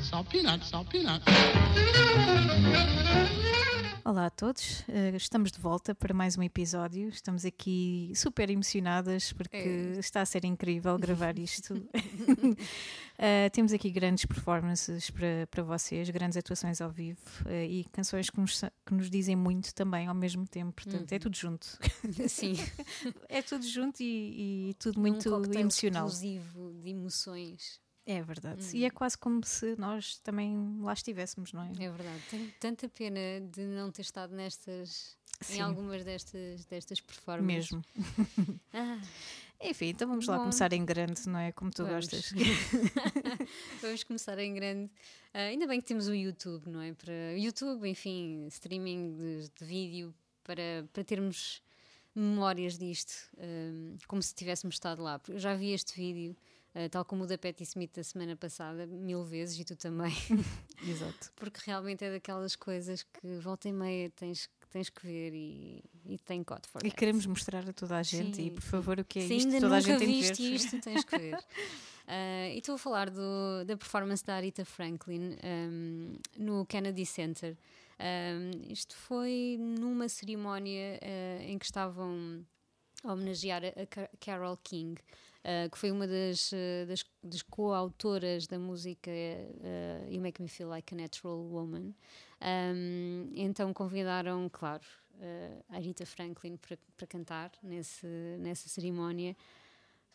Salt peanuts, salt peanuts. Olá a todos, Eh, estamos de volta para mais um episódio. Estamos aqui super emocionadas porque É. está a ser incrível gravar isto. Eh, temos aqui grandes performances para, para vocês, grandes atuações ao vivo eh, e canções que nos, que nos dizem muito também ao mesmo tempo. Portanto, Uhum. é tudo junto. Sim, É tudo junto e, e tudo um muito cocktail emocional. explosivo de emoções. É verdade. Uhum. E é quase como se nós também lá estivéssemos, não é? É verdade. Tenho tanta pena de não ter estado nestas, Sim. em algumas destas, destas performances. Mesmo. Ah, Enfim, então vamos lá Bom. começar em grande, não é? Como tu Vamos. gostas. vamos começar em grande. Ah, ainda bem que temos o YouTube, não é? Para YouTube, enfim, streaming de, de vídeo para, para termos memórias disto, ah, como se tivéssemos estado lá. Eu já vi este vídeo, ah, tal como o da Patti Smith da semana passada, mil vezes, e tu também. Exato. porque realmente é daquelas coisas que volta e meia tens, que- tens que ver e, e tem for E queremos mostrar a toda a gente Sim, e por sim. favor o que é Se isto ainda toda a nunca gente tem de viste ver. isto, tens que ver. Ah, e estou a falar do- da performance da Arita Franklin ahm, no Kennedy Center. Ahm, isto foi numa cerimónia ah, em que estavam a homenagear a, a Ca- Carol King, ah, que foi uma das, ah, das, das coautoras da música ah, You Make Me Feel Like a Natural Woman. Ahm, então convidaram, claro, ah, a Rita Franklin para, cantar nesse, nessa cerimónia.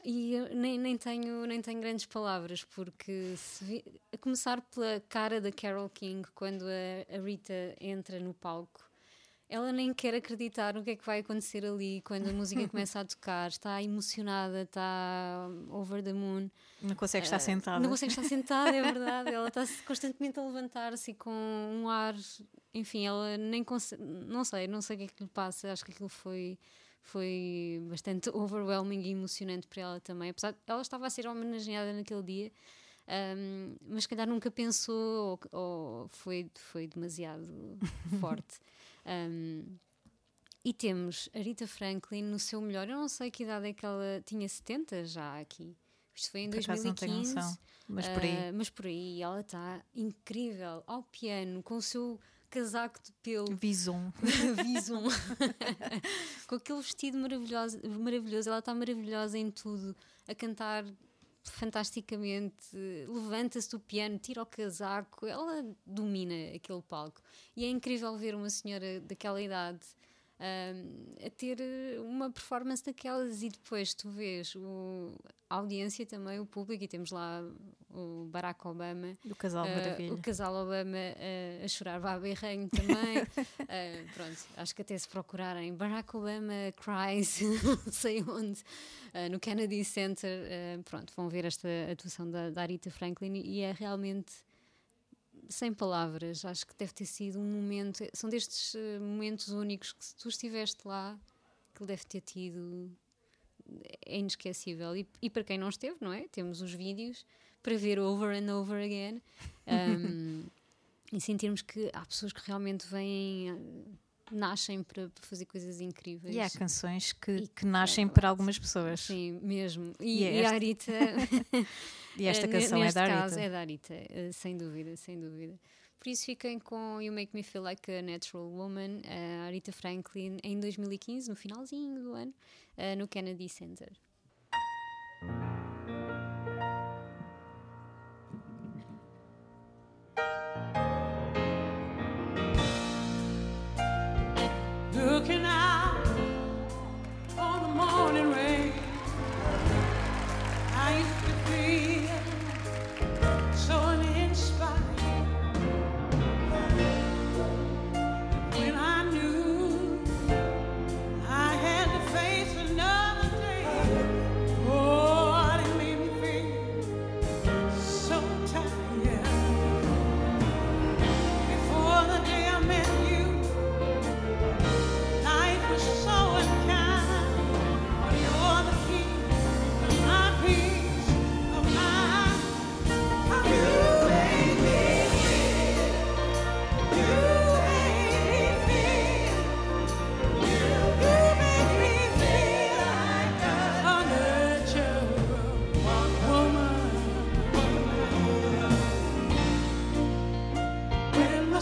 E nem, nem, tenho, nem tenho grandes palavras, porque vi- a começar pela cara da Carol King, quando a, a Rita entra no palco, ela nem quer acreditar no que é que vai acontecer ali quando a música começa a tocar. Está emocionada, está over the moon. Não consegue estar Ah, sentada. Não consegue estar sentada, é verdade. Ela está constantemente a levantar-se com um ar. Enfim, ela nem consegue. Não sei, não sei o que é que lhe passa. Acho que aquilo foi, foi bastante overwhelming e emocionante para ela também. Apesar de ela estava a ser homenageada naquele dia. ahm, mas se calhar nunca pensou ou, ou foi, foi demasiado forte. Ahm, e temos a Rita Franklin no seu melhor. Eu não sei que idade é que ela tinha 70 já aqui. Isto foi em Por acaso não tenho 2015. noção. Mas por aí. Ah, mas por aí ela está incrível ao piano, com o seu casaco de pelo, Vison. visum, com aquele vestido maravilhoso, maravilhoso. Ela está maravilhosa em tudo, a cantar fantasticamente, levanta-se do piano, tira o casaco, ela domina aquele palco. E é incrível ver uma senhora daquela idade a ter eh, uma performance daquelas e depois tu vês o, a audiência também, o público, e temos lá o Barack Obama. Do casal Maravilha. o casal Obama ah, a chorar vá berrenho também. Ah, pronto, acho que até se procurarem Barack Obama cries, não sei onde, no Kennedy Center, pronto, vão ver esta atuação da, da Arita Franklin e é realmente sem palavras. Acho que deve ter sido um momento, são destes ah, momentos únicos que se tu estiveste lá, que ele deve ter tido. É inesquecível. E, e para quem não esteve, não é? Temos os vídeos para ver over and over again. Um, e sentirmos que há pessoas que realmente vêm, eh, nascem para, para fazer coisas incríveis. E há canções que, que nascem é para algumas pessoas. Sim, mesmo. E, E é e a Arita. E esta eh, canção é da caso Arita. é da Arita, eh, sem dúvida, sem dúvida. Por isso fiquem com You Make Me Feel Like a Natural Woman, a Arita Franklin, em 2015, no finalzinho do ano, eh, no Kennedy Center.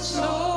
soul.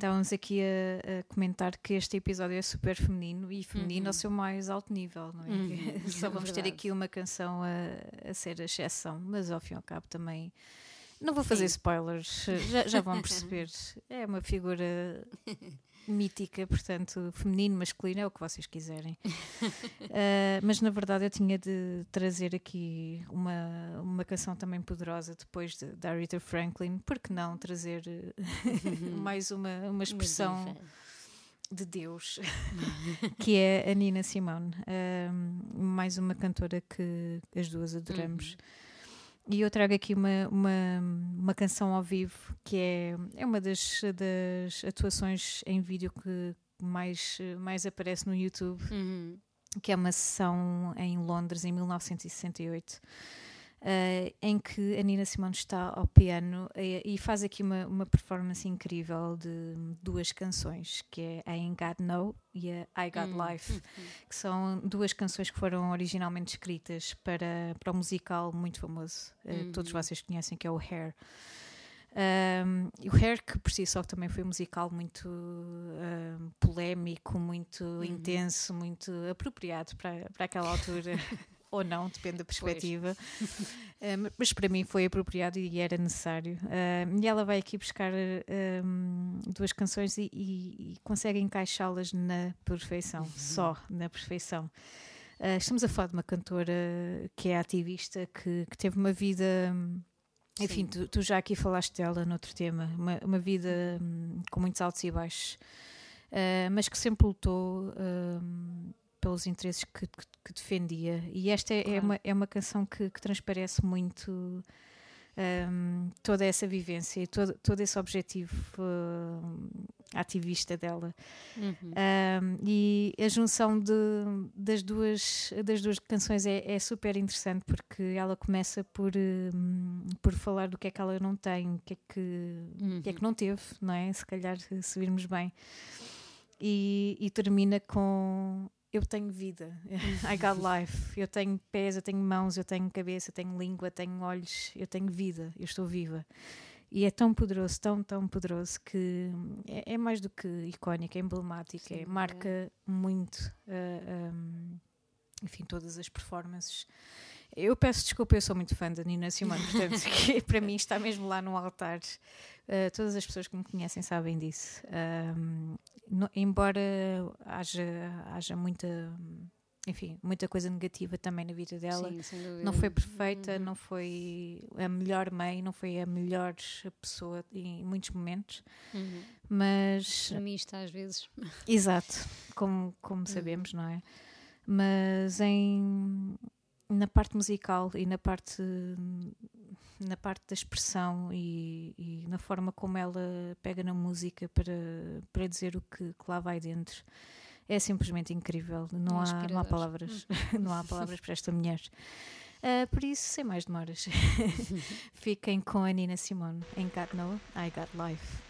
Estávamos aqui a, a comentar que este episódio é super feminino e feminino ao seu mais alto nível, não é? Uhum, Só é vamos ter aqui uma canção a, a ser a exceção, mas ao fim e ao cabo também. Não vou fazer Sim. spoilers, já, já vão perceber. É uma figura mítica, portanto, feminino, masculino, é o que vocês quiserem. Ah, mas na verdade eu tinha de trazer aqui uma, uma canção também poderosa depois de, da Aretha Franklin, porque não trazer eh, mais uma, uma expressão de Deus, que é a Nina Simone, Ahm, mais uma cantora que as duas adoramos. E eu trago aqui uma, uma, uma canção ao vivo que é, é uma das, das atuações em vídeo que mais, mais aparece no YouTube, Uhum. que é uma sessão em Londres em 1968. Eh, em que a Nina Simone está ao piano eh, e faz aqui uma, uma performance incrível de duas canções, que é a Ain't Got No e a I Got Hum, Life, que são duas canções que foram originalmente escritas para, para um musical muito famoso, que todos Uhum. vocês conhecem, que é o Hair. Um, e o Hair, que por si só também foi um musical muito um, polémico, muito Uhum. intenso, muito apropriado para, para aquela altura, ou não, depende da perspectiva. Um, mas para mim foi apropriado e era necessário. Um, e ela vai aqui buscar um, duas canções e, e- e consegue encaixá-las na perfeição, Uhum. só na perfeição. Uh, estamos a falar de uma cantora que é ativista, que, que teve uma vida. enfim, tu, tu já aqui falaste dela noutro tema, uma, uma vida hum, com muitos altos e baixos, ah, mas que sempre lutou hum, pelos interesses que, que- que defendia. E esta é, é Claro. uma, é uma canção que, que transparece muito hum, toda essa vivência e todo, todo esse objetivo hum, ativista dela. Uhum. Um, e a junção de, das, duas, das duas canções é, é super interessante porque ela começa por, um, por falar do que é que ela não tem, o que é que, o que, é que não teve, não é? Se calhar, se virmos bem. E, e termina com eu tenho vida, I got life, eu tenho pés, eu tenho mãos, eu tenho cabeça, eu tenho língua, eu tenho olhos, eu tenho vida, eu estou viva. E é tão poderoso, tão, tão poderoso que é, é mais do que icónico, é emblemático, Sim, é, é. marca muito, ah, um, enfim, todas as performances. Eu peço desculpa, eu sou muito fã da Nina Simone, portanto, que para mim está mesmo lá no altar. Ah, todas as pessoas que me conhecem sabem disso. No- embora haja, haja muita, enfim, muita coisa negativa também na vida dela, Sim, não foi perfeita, Uhum. não foi a melhor mãe, não foi a melhor pessoa em muitos momentos, Uhum. mas Extremista às vezes. exato, como, como sabemos, não é? Mas em na parte musical e na parte na parte da expressão e, e na forma como ela pega na música para, para dizer o que, que lá vai dentro é simplesmente incrível. Não há, não há palavras não há palavras para esta mulher. Ah, por isso, sem mais demoras, fiquem com a Nina Simone em Got No, I Got Life.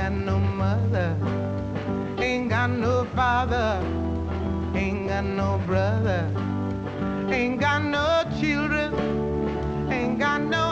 Got no mother, ain't got no father, ain't got no brother, ain't got no children, ain't got no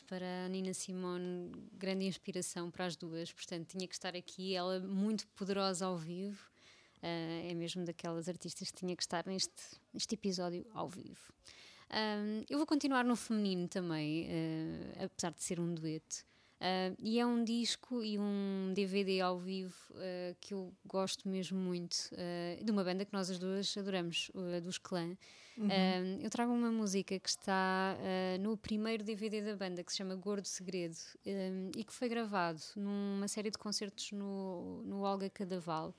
para a Nina Simone, grande inspiração para as duas, portanto tinha que estar aqui, ela muito poderosa ao vivo, ah, é mesmo daquelas artistas que tinha que estar neste, neste episódio ao vivo. Ahm, eu vou continuar no feminino também, ah, apesar de ser um dueto. Ah, e é um disco e um DVD ao vivo ah, que eu gosto mesmo muito, ah, de uma banda que nós as duas adoramos, a dos Clã. Ah, eu trago uma música que está no primeiro DVD da banda, que se chama Gordo Segredo, e que foi gravado numa série de concertos no, no Olga Cadaval,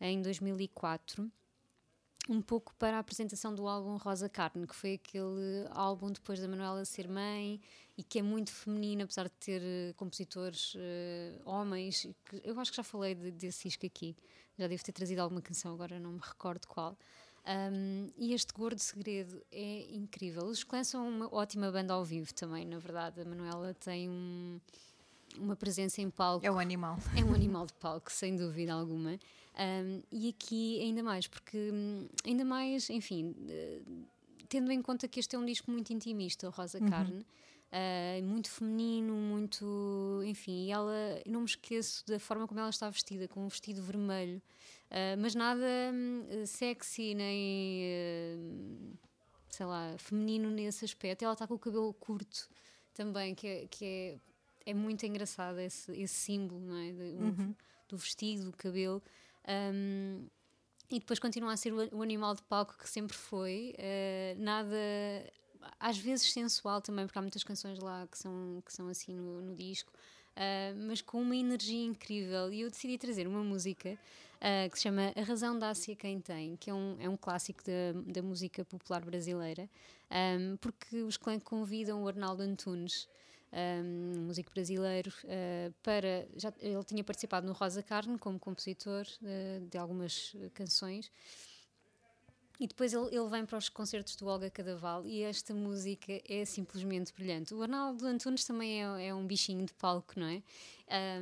em 2004 um pouco para a apresentação do álbum Rosa Carne, que foi aquele álbum depois da Manuela ser mãe e que é muito feminino, apesar de ter eh, compositores eh, homens. que- eu acho que já falei de- desse disco aqui, já devo ter trazido alguma canção, agora não me recordo qual. Um, e este Gordo Segredo é incrível. Os Clãs são uma ótima banda ao vivo também, na verdade. A Manuela tem um- uma presença em palco É o animal. é um animal de palco, sem dúvida alguma. Um, e aqui ainda mais, porque hum, ainda mais, enfim, eh, tendo em conta que este é um disco muito intimista, o Rosa Carne, ah, muito feminino, muito. Enfim, e ela, não me esqueço da forma como ela está vestida, com um vestido vermelho, ah, mas nada hum, sexy nem. eh, sei lá, feminino nesse aspecto. Ela está com o cabelo curto também, que é, que é, é muito engraçado esse, esse símbolo, não é? De- o- Do vestido, do cabelo. Um, e depois continua a ser o, animal de palco que sempre foi. eh, nada. Às vezes sensual também, porque há muitas canções lá que são, que são assim no, no disco, eh, mas com uma energia incrível. E eu decidi trazer uma música eh, que se chama A Razão Dá-se a Quem Tem, que é um, é um clássico da, da música popular brasileira, um, porque os clãs convidam o Arnaldo Antunes um músico brasileiro, uh, para. Já, ele tinha participado no Rosa Carne como compositor uh, de algumas uh, canções. E depois ele, ele vem para os concertos do Olga Cadaval e esta música é simplesmente brilhante. O Arnaldo Antunes também é, é um bichinho de palco, não é?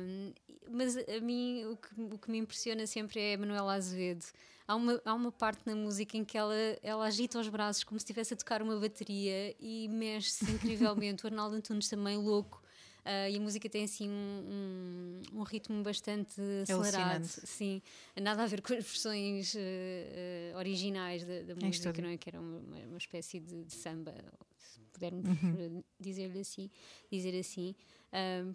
Um, mas a mim o que, o que me impressiona sempre é a Manuela Azevedo. Há uma, há uma parte na música em que ela, ela agita os braços como se estivesse a tocar uma bateria e mexe-se incrivelmente. o Arnaldo Antunes também louco. Uh, e a música tem assim um, um, um ritmo bastante acelerado. Sim, nada a ver com as versões uh, uh, originais da, da música, estúdio. não é? Que era uma, uma espécie de, de samba, se pudermos uh, dizer-lhe assim, dizer assim.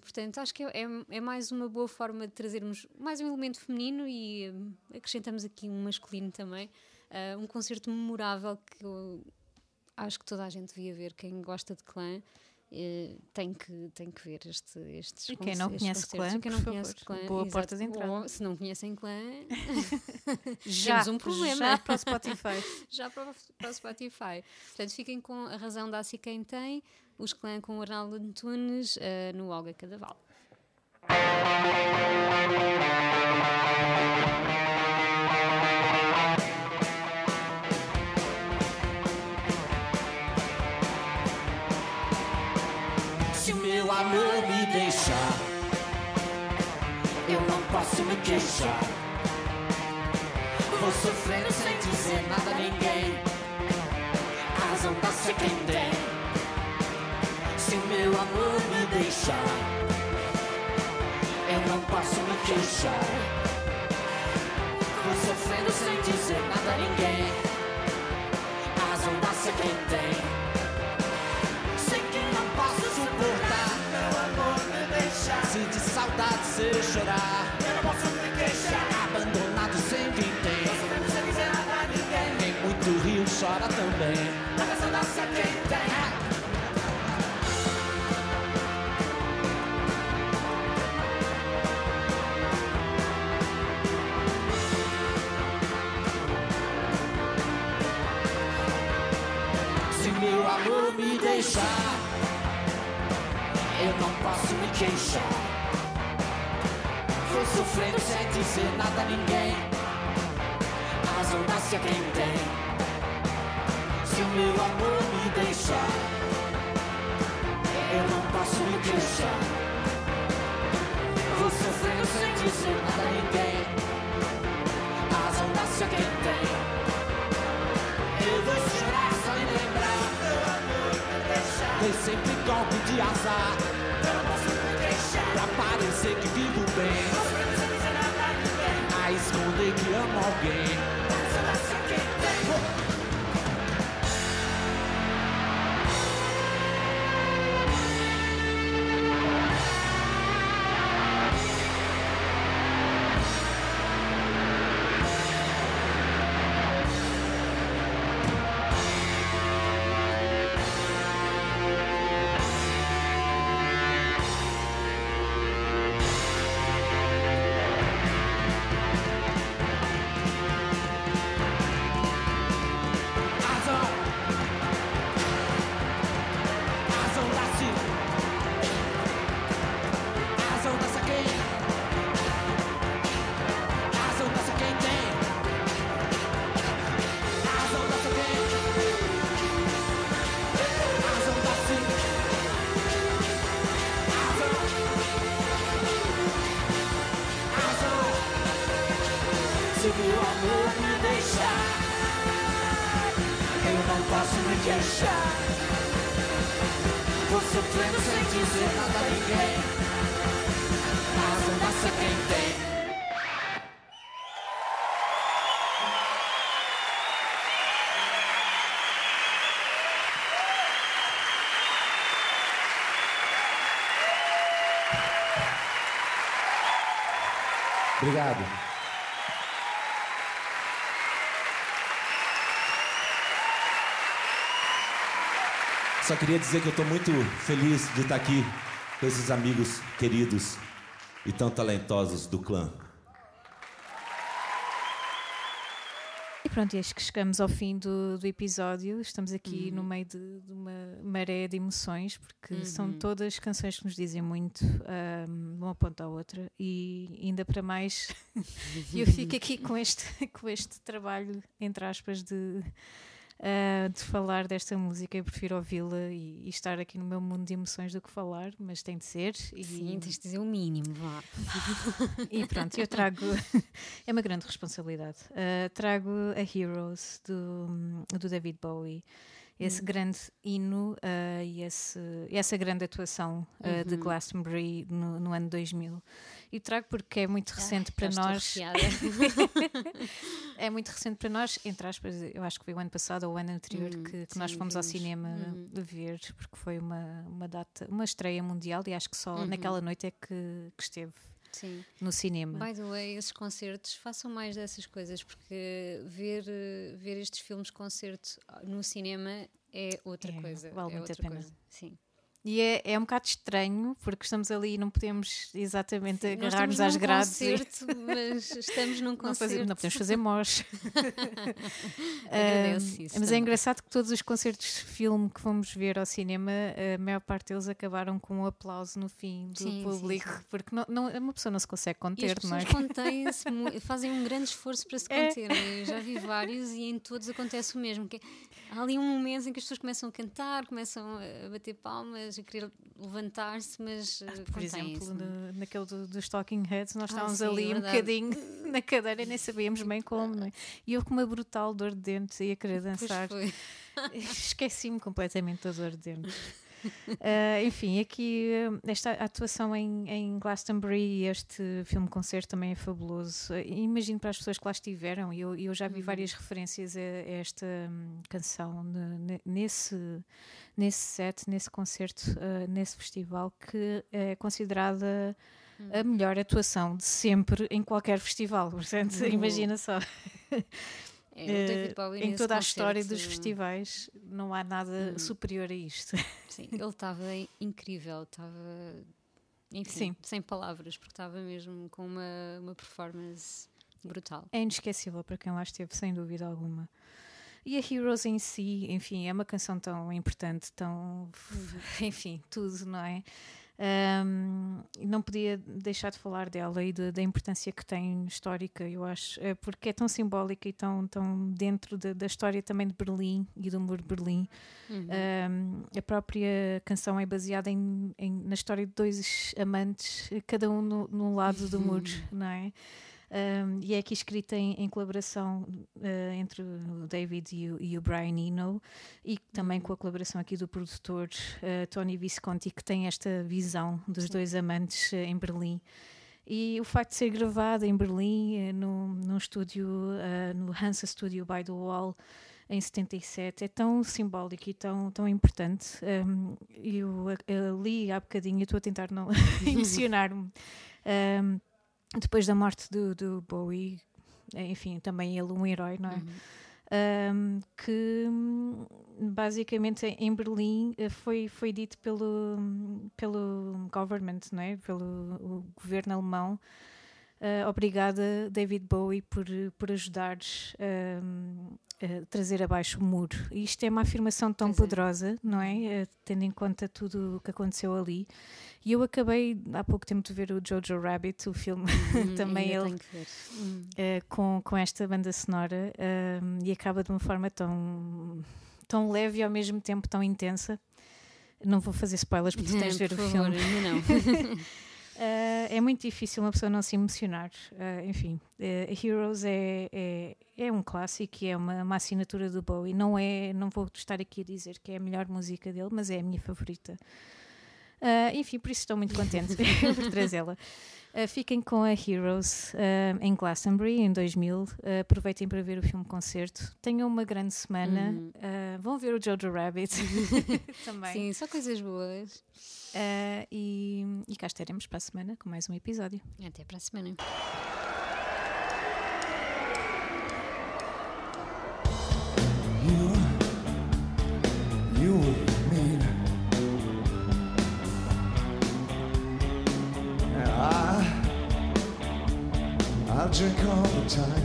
Portanto, acho que é, é, é mais uma boa forma de trazermos mais um elemento feminino e acrescentamos aqui um masculino também. Um concerto memorável que eu acho que toda a gente devia ver, quem gosta de clã. Eh, tem, que, tem que ver este, estes E quem não conhece. Clã, quem não favor, conhece Clã, boa exato. porta de entrada. Ou, se não conhecem Clã, Já, temos um problema. já para o Spotify. já para o, para o Spotify. Portanto, fiquem com a razão da se quem tem, os clã com o Arnaldo Antunes eh, no Olga Cadaval. Posso me queixar. Vou sofrendo sem dizer nada a ninguém. A razão ser quem tem. Se meu amor me deixar, eu não posso me queixar. Vou sofrendo sem dizer nada a ninguém. A razão ser quem tem. De saudade se chorar. Eu não posso me queixar. Abandonado sem vintém Não sem dizer nada a ninguém. Quem muito rio chora também. Se quem tem meu amor me deixar, eu não posso me queixar. Sofrendo sem dizer nada a ninguém. A razão nasce a quem tem. Se o meu amor me deixar, eu não posso me queixar. Vou sofrendo sem dizer nada a ninguém. A razão nasce a quem tem. Eu vou chorar só em lembrar Meu amor me deixar Dei sempre golpe de azar Pra parecer que vivo bem esconder que amo alguém. Mas ela só quem tem Obrigado. Só queria dizer que eu estou muito feliz de estar aqui com esses amigos queridos e tão talentosos do clã. Pronto, e acho que chegamos ao fim do, do episódio. Estamos aqui Uhum. no meio de, de uma maré de emoções, porque são Uhum. todas canções que nos dizem muito, ahm, de uma ponta à outra, e ainda para mais, eu fico aqui com este, com este trabalho, entre aspas, de, ah, de falar desta música. Eu prefiro ouvi-la e, e estar aqui no meu mundo de emoções do que falar, mas tem de ser. E, Sim, tens de dizer o mínimo, vá. e pronto, eu trago. é uma grande responsabilidade. Uh, trago a Heroes do, do David Bowie. Esse grande hino uh, e esse, essa grande atuação uh, de Glastonbury no, no ano 2000. E trago porque é muito recente para Já estou nós. É muito recente para nós, entre aspas, eu acho que foi o ano passado ou o ano anterior Hum, que, que nós sim, fomos ao vimos. cinema Uhum. ver, porque foi uma, uma data, uma estreia mundial e acho que só Uhum. naquela noite é que, que esteve Sim. no cinema. By the way, esses concertos, façam mais dessas coisas, porque ver, ver estes filmes concerto no cinema é outra É, coisa. vale é muito a outra pena. coisa. Sim. E é, é um bocado estranho, porque estamos ali e não podemos exatamente agarrar-nos às grades. e- concerto, mas estamos num não, fazer- concerto. não podemos fazer. Agradeço Ah, isso mas é engraçado que todos os concertos de filme que fomos ver ao cinema, a maior parte deles acabaram com um aplauso no fim do Sim, sim, público, sim. porque não, não- uma pessoa não se consegue E as conter, é? pessoas contêm-se, fazem um grande esforço para se É. conterem. Eu já vi vários e em todos acontece o mesmo. Que é- há ali um momento em que as pessoas começam a cantar, começam a bater palmas, a querer levantar-se, mas eh, Por exemplo, naquele do- dos Talking Heads, nós Ah, estávamos sim, ali um bocadinho na cadeira e nem sabíamos bem como, não é? E eu com uma brutal dor de dentes e a querer dançar. Esqueci-me completamente da dor de dentes. Ah, enfim, aqui ah, esta atuação em, em Glastonbury e este filme-concerto também é fabuloso. Ah, Imagino para as pessoas que lá estiveram, e eu, eu já vi várias referências a, a esta hum, canção ne- ne- nesse, nesse set, nesse concerto, ah, nesse festival, que é considerada a melhor atuação de sempre em qualquer festival. Portanto, Uhum. imagina só. Bowie em toda a história dos festivais não há nada superior a isto. Sim, ele estava incrível, estava. Enfim, Sim. sem palavras, porque estava mesmo com uma, uma performance brutal. É inesquecível para quem lá esteve, sem dúvida alguma. E a Heroes em si, enfim, é uma canção tão importante, tão. Enfim, tudo, não é? Ahm, não podia deixar de falar dela e de- da importância que tem histórica, eu acho, eh, porque é tão simbólica e tão, tão dentro da- da história também de Berlim e do muro de Berlim. Uhum. Um, a própria canção é baseada em, em- na história de dois amantes, cada um no, num lado do muro, não é? Um, e é aqui escrita em, em colaboração eh, entre o David e o, e o Brian Eno e também com a colaboração aqui do produtor eh, Tony Visconti que tem esta visão dos dois amantes eh, em Berlim e o facto de ser gravado em Berlim eh, num, estúdio no Hansa Studio by the Wall em 77 é tão simbólico e tão, tão importante. Um, eu eh, li há bocadinho, eu estou a tentar não emocionar-me. Um, depois da morte do, do Bowie, eh, enfim, também ele um herói, não é? Um, que hum, basicamente em Berlim eh, foi, foi dito pelo, pelo government, não é? pelo governo alemão, eh, obrigada David Bowie por, por ajudar hum, a trazer abaixo o muro. E isto é uma afirmação tão Pois é. poderosa, não é? Eh, tendo em conta tudo o que aconteceu ali. E eu acabei há pouco tempo de ver o Jojo Rabbit, o filme, Hum, também ainda ele tenho que ver. Com, com esta banda sonora e acaba de uma forma tão, tão leve e ao mesmo tempo tão intensa. Não vou fazer spoilers porque tu tens de ver Por o favor, filme. não. Eh, é muito difícil uma pessoa não se emocionar. Eh, enfim, eh, Heroes é, é, é um clássico e é uma, uma assinatura do Bowie. Não, é, não vou estar aqui a dizer que é a melhor música dele, mas é a minha favorita. Eh, enfim, por isso estou muito contente por trazê-la. Eh, fiquem com a Heroes eh, em Glastonbury em 2000. Eh, aproveitem para ver o filme concerto. Tenham uma grande semana. Uhum. Vão ver o Jojo Rabbit também. Sim, só coisas boas. E, e cá estaremos para a semana com mais um episódio. Até para a semana. Time.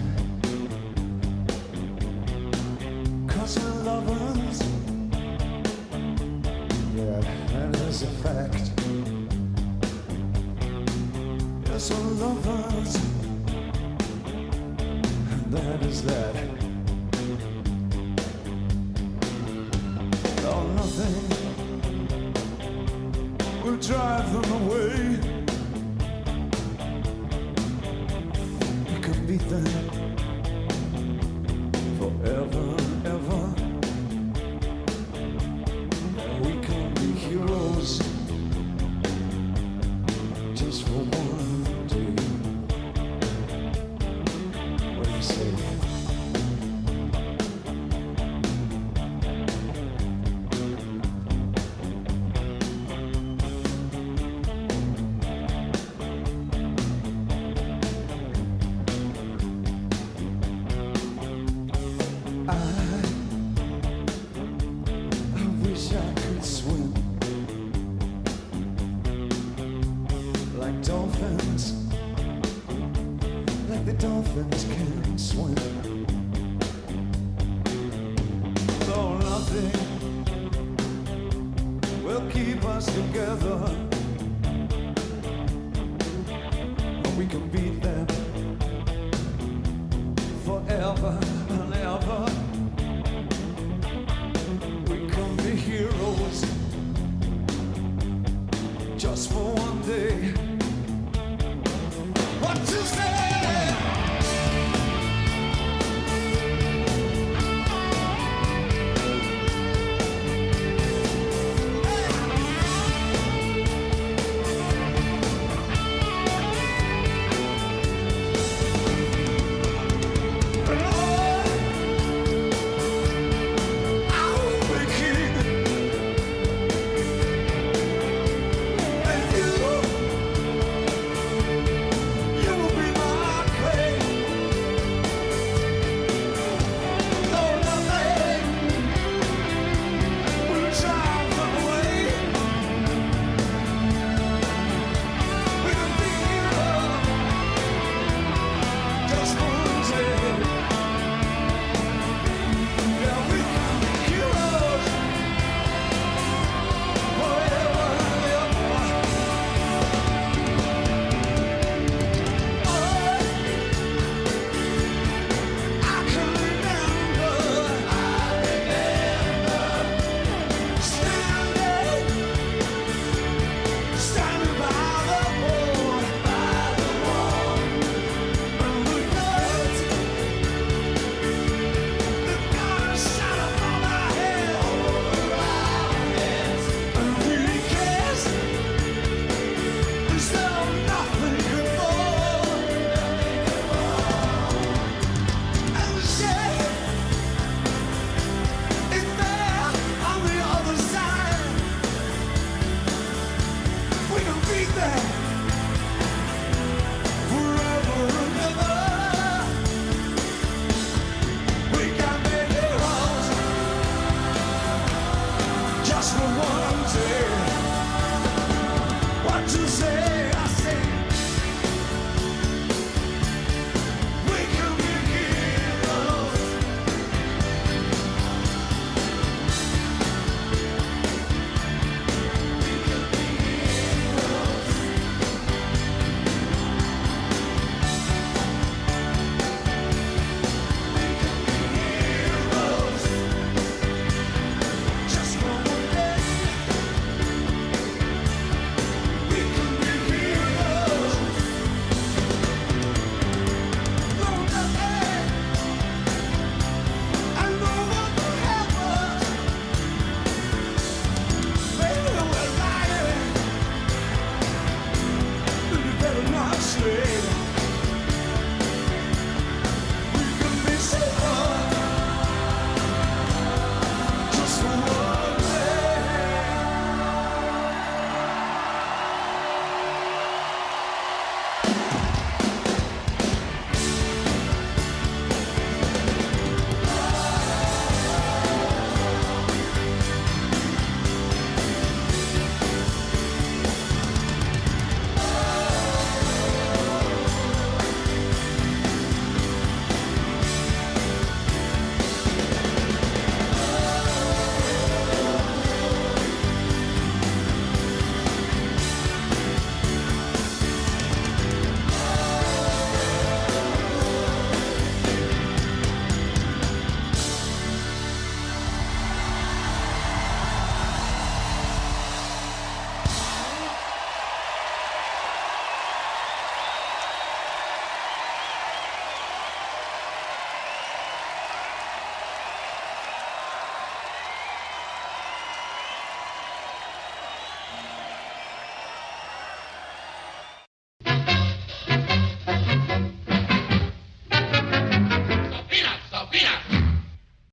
from